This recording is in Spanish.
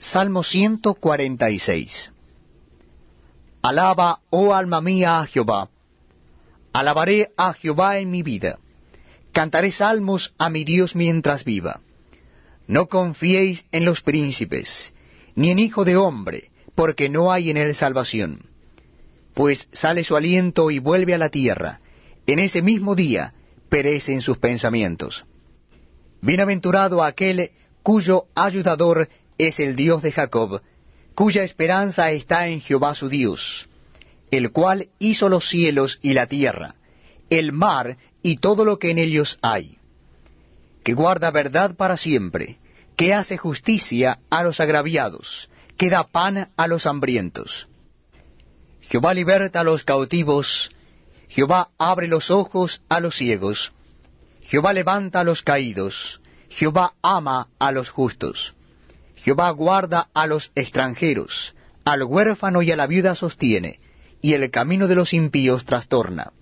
Salmo 146 Alaba, oh alma mía, a Jehová. Alabaré a Jehová en mi vida. Cantaré salmos a mi Dios mientras viva. No confiéis en los príncipes, ni en hijo de hombre, porque no hay en él salvación. Pues sale su aliento y vuelve a la tierra. En ese mismo día perecen sus pensamientos. Bienaventurado aquel cuyo ayudador es el Dios de Jacob, cuya esperanza está en Jehová su Dios, el cual hizo los cielos y la tierra, el mar y todo lo que en ellos hay, que guarda verdad para siempre, que hace justicia a los agraviados, que da pan a los hambrientos. Jehová liberta a los cautivos, Jehová abre los ojos a los ciegos, Jehová levanta a los caídos, Jehová ama a los justos. Jehová guarda a los extranjeros, al huérfano y a la viuda sostiene, y el camino de los impíos trastorna.